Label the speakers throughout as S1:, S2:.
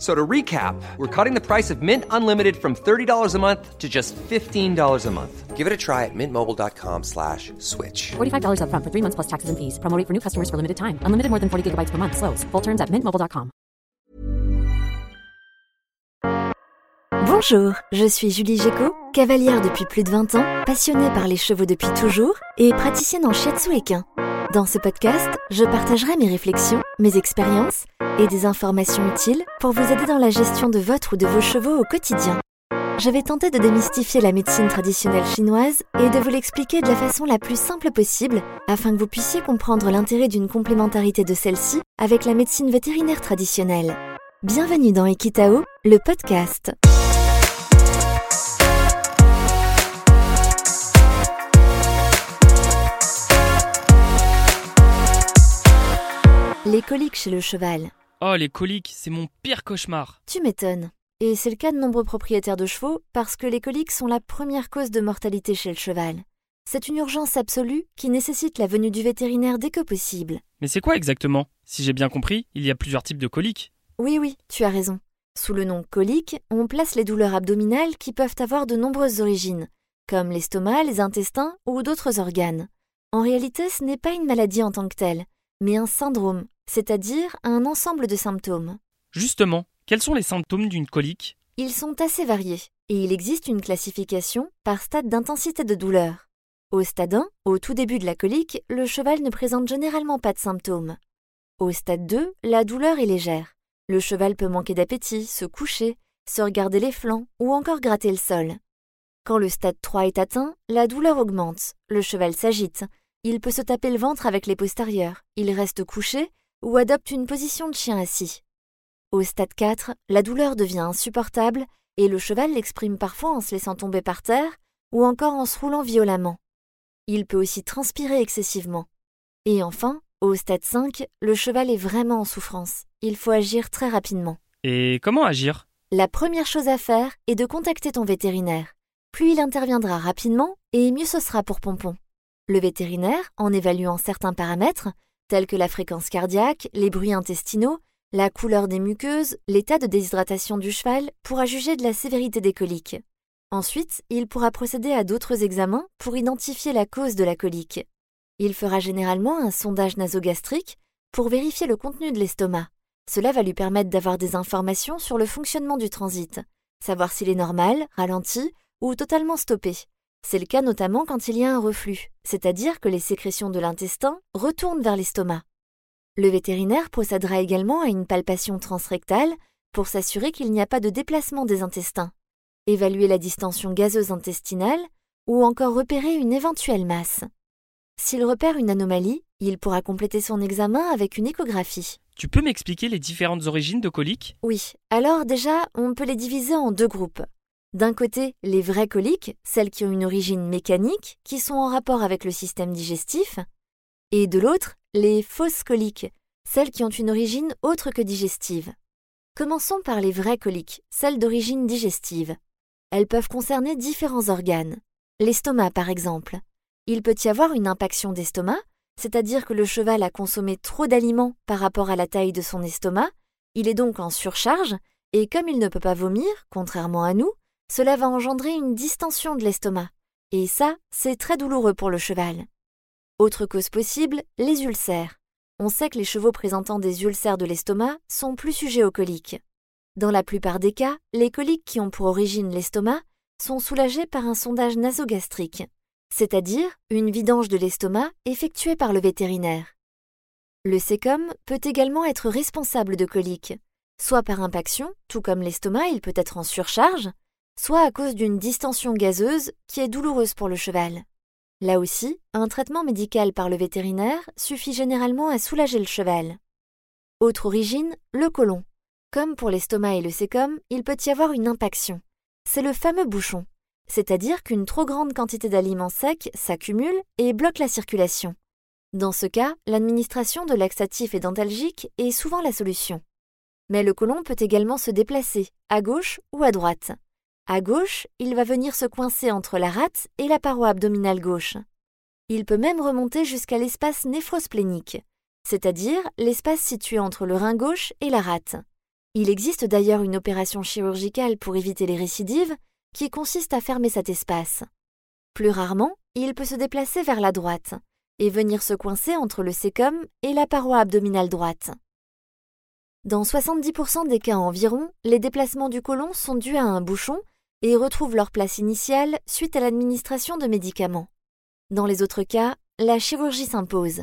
S1: So to recap, we're cutting the price of Mint Unlimited from $30 a month to just $15 a month.
S2: Give it a try at mintmobile.com slash switch.
S3: $45 upfront for three months plus taxes and fees. Promo for new customers for limited time. Unlimited more than 40 gigabytes per month. Slows. Full terms at mintmobile.com.
S4: Bonjour, je suis Julie Géco, cavalière depuis plus de 20 ans, passionnée par les chevaux depuis toujours et praticienne en shiatsu équin. Dans ce podcast, je partagerai mes réflexions, mes expériences et des informations utiles pour vous aider dans la gestion de votre ou de vos chevaux au quotidien. Je vais tenter de démystifier la médecine traditionnelle chinoise et de vous l'expliquer de la façon la plus simple possible afin que vous puissiez comprendre l'intérêt d'une complémentarité de celle-ci avec la médecine vétérinaire traditionnelle. Bienvenue dans Equitao, le podcast. Les coliques chez le cheval.
S5: Oh, les coliques, c'est mon pire cauchemar.
S4: Tu m'étonnes. Et c'est le cas de nombreux propriétaires de chevaux parce que les coliques sont la première cause de mortalité chez le cheval. C'est une urgence absolue qui nécessite la venue du vétérinaire dès que possible.
S5: Mais c'est quoi exactement? Si j'ai bien compris, il y a plusieurs types de coliques.
S4: Oui, oui, tu as raison. Sous le nom colique, on place les douleurs abdominales qui peuvent avoir de nombreuses origines, comme l'estomac, les intestins ou d'autres organes. En réalité, ce n'est pas une maladie en tant que telle, mais un syndrome, c'est-à-dire un ensemble de symptômes.
S5: Justement, quels sont les symptômes d'une colique?
S4: Ils sont assez variés, et il existe une classification par stade d'intensité de douleur. Au stade 1, au tout début de la colique, le cheval ne présente généralement pas de symptômes. Au stade 2, la douleur est légère. Le cheval peut manquer d'appétit, se coucher, se regarder les flancs ou encore gratter le sol. Quand le stade 3 est atteint, la douleur augmente, le cheval s'agite, il peut se taper le ventre avec les postérieurs, il reste couché ou adopte une position de chien assis. Au stade 4, la douleur devient insupportable et le cheval l'exprime parfois en se laissant tomber par terre ou encore en se roulant violemment. Il peut aussi transpirer excessivement. Et enfin, au stade 5, le cheval est vraiment en souffrance. Il faut agir très rapidement.
S5: Et comment agir?
S4: La première chose à faire est de contacter ton vétérinaire. Plus il interviendra rapidement, et mieux ce sera pour Pompon. Le vétérinaire, en évaluant certains paramètres, tels que la fréquence cardiaque, les bruits intestinaux, la couleur des muqueuses, l'état de déshydratation du cheval, pourra juger de la sévérité des coliques. Ensuite, il pourra procéder à d'autres examens pour identifier la cause de la colique. Il fera généralement un sondage nasogastrique pour vérifier le contenu de l'estomac. Cela va lui permettre d'avoir des informations sur le fonctionnement du transit, savoir s'il est normal, ralenti ou totalement stoppé. C'est le cas notamment quand il y a un reflux, c'est-à-dire que les sécrétions de l'intestin retournent vers l'estomac. Le vétérinaire procédera également à une palpation transrectale pour s'assurer qu'il n'y a pas de déplacement des intestins, évaluer la distension gazeuse intestinale ou encore repérer une éventuelle masse. S'il repère une anomalie, il pourra compléter son examen avec une échographie.
S5: Tu peux m'expliquer les différentes origines de coliques?
S4: Oui, alors déjà, on peut les diviser en deux groupes. D'un côté, les vraies coliques, celles qui ont une origine mécanique, qui sont en rapport avec le système digestif, et de l'autre, les fausses coliques, celles qui ont une origine autre que digestive. Commençons par les vraies coliques, celles d'origine digestive. Elles peuvent concerner différents organes. L'estomac, par exemple. Il peut y avoir une impaction d'estomac, c'est-à-dire que le cheval a consommé trop d'aliments par rapport à la taille de son estomac, il est donc en surcharge, et comme il ne peut pas vomir, contrairement à nous, cela va engendrer une distension de l'estomac. Et ça, c'est très douloureux pour le cheval. Autre cause possible, les ulcères. On sait que les chevaux présentant des ulcères de l'estomac sont plus sujets aux coliques. Dans la plupart des cas, les coliques qui ont pour origine l'estomac sont soulagées par un sondage nasogastrique, c'est-à-dire une vidange de l'estomac effectuée par le vétérinaire. Le sécom peut également être responsable de coliques, soit par impaction, tout comme l'estomac il peut être en surcharge, soit à cause d'une distension gazeuse qui est douloureuse pour le cheval. Là aussi, un traitement médical par le vétérinaire suffit généralement à soulager le cheval. Autre origine, le côlon. Comme pour l'estomac et le sécom, il peut y avoir une impaction. C'est le fameux bouchon, c'est-à-dire qu'une trop grande quantité d'aliments secs s'accumule et bloque la circulation. Dans ce cas, l'administration de laxatifs et d'antalgiques est souvent la solution. Mais le côlon peut également se déplacer, à gauche ou à droite. À gauche, il va venir se coincer entre la rate et la paroi abdominale gauche. Il peut même remonter jusqu'à l'espace néphrosplénique, c'est-à-dire l'espace situé entre le rein gauche et la rate. Il existe d'ailleurs une opération chirurgicale pour éviter les récidives qui consiste à fermer cet espace. Plus rarement, il peut se déplacer vers la droite et venir se coincer entre le sécum et la paroi abdominale droite. Dans 70% des cas environ, les déplacements du côlon sont dus à un bouchon et retrouvent leur place initiale suite à l'administration de médicaments. Dans les autres cas, la chirurgie s'impose.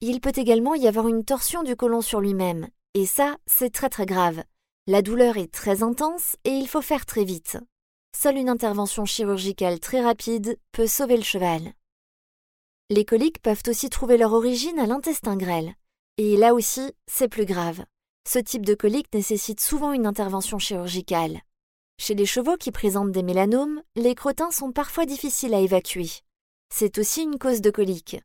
S4: Il peut également y avoir une torsion du côlon sur lui-même, et ça, c'est très très grave. La douleur est très intense et il faut faire très vite. Seule une intervention chirurgicale très rapide peut sauver le cheval. Les coliques peuvent aussi trouver leur origine à l'intestin grêle. Et là aussi, c'est plus grave. Ce type de colique nécessite souvent une intervention chirurgicale. Chez les chevaux qui présentent des mélanomes, les crottins sont parfois difficiles à évacuer. C'est aussi une cause de colique.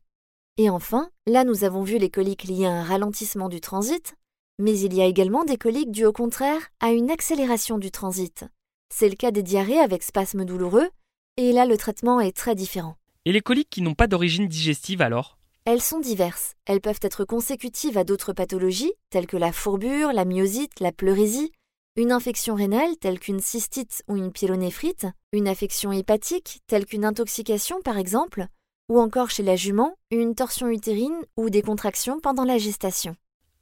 S4: Et enfin, là nous avons vu les coliques liées à un ralentissement du transit, mais il y a également des coliques dues au contraire à une accélération du transit. C'est le cas des diarrhées avec spasmes douloureux, et là le traitement est très différent.
S5: Et les coliques qui n'ont pas d'origine digestive alors?
S4: Elles sont diverses. Elles peuvent être consécutives à d'autres pathologies, telles que la fourbure, la myosite, la pleurésie, une infection rénale telle qu'une cystite ou une pyélonéphrite, une affection hépatique telle qu'une intoxication par exemple, ou encore chez la jument, une torsion utérine ou des contractions pendant la gestation.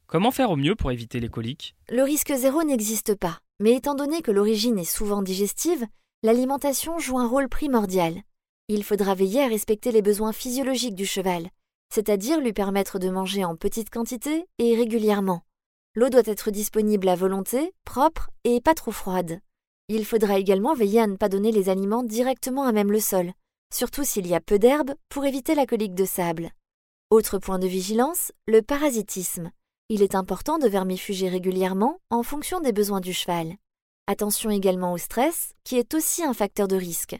S5: Comment faire au mieux pour éviter les coliques?
S4: Le risque zéro n'existe pas, mais étant donné que l'origine est souvent digestive, l'alimentation joue un rôle primordial. Il faudra veiller à respecter les besoins physiologiques du cheval, c'est-à-dire lui permettre de manger en petite quantité et régulièrement. L'eau doit être disponible à volonté, propre et pas trop froide. Il faudra également veiller à ne pas donner les aliments directement à même le sol, surtout s'il y a peu d'herbe pour éviter la colique de sable. Autre point de vigilance, le parasitisme. Il est important de vermifuger régulièrement en fonction des besoins du cheval. Attention également au stress, qui est aussi un facteur de risque.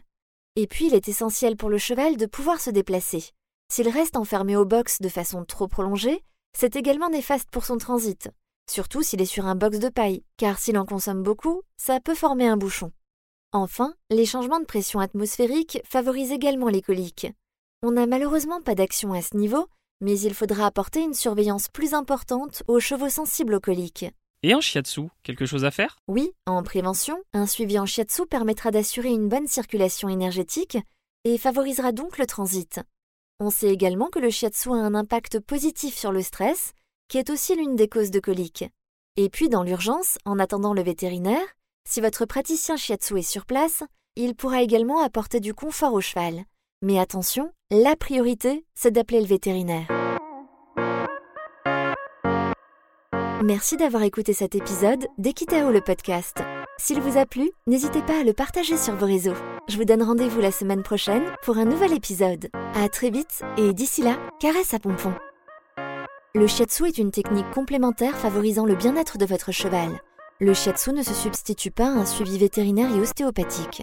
S4: Et puis, il est essentiel pour le cheval de pouvoir se déplacer. S'il reste enfermé au box de façon trop prolongée, c'est également néfaste pour son transit, surtout s'il est sur un box de paille, car s'il en consomme beaucoup, ça peut former un bouchon. Enfin, les changements de pression atmosphérique favorisent également les coliques. On n'a malheureusement pas d'action à ce niveau, mais il faudra apporter une surveillance plus importante aux chevaux sensibles aux coliques.
S5: Et en shiatsu, quelque chose à faire?
S4: Oui, en prévention, un suivi en shiatsu permettra d'assurer une bonne circulation énergétique et favorisera donc le transit. On sait également que le shiatsu a un impact positif sur le stress qui est aussi l'une des causes de coliques. Et puis, dans l'urgence, en attendant le vétérinaire, si votre praticien shiatsu est sur place, il pourra également apporter du confort au cheval. Mais attention, la priorité, c'est d'appeler le vétérinaire. Merci d'avoir écouté cet épisode d'Equitao le podcast. S'il vous a plu, n'hésitez pas à le partager sur vos réseaux. Je vous donne rendez-vous la semaine prochaine pour un nouvel épisode. À très vite et d'ici là, caresse à pompon. Le shiatsu est une technique complémentaire favorisant le bien-être de votre cheval. Le shiatsu ne se substitue pas à un suivi vétérinaire et ostéopathique.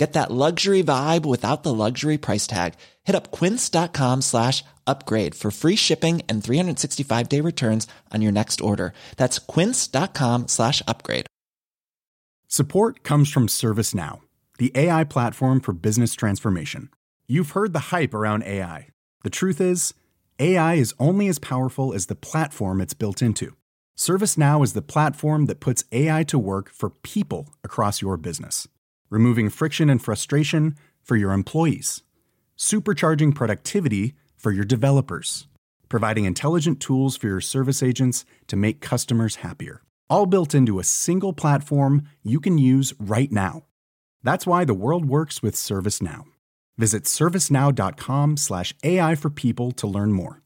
S6: Get that luxury vibe without the luxury price tag. Hit up quince.com slash upgrade for free shipping and 365 day returns on your next order. That's quince.com slash upgrade.
S7: Support comes from ServiceNow, the AI platform for business transformation. You've heard the hype around AI. The truth is, AI is only as powerful as the platform it's built into. ServiceNow is the platform that puts AI to work for people across your business, removing friction and frustration for your employees, supercharging productivity for your developers, providing intelligent tools for your service agents to make customers happier. All built into a single platform you can use right now. That's why the world works with ServiceNow. Visit servicenow.com slash AI for people to learn more.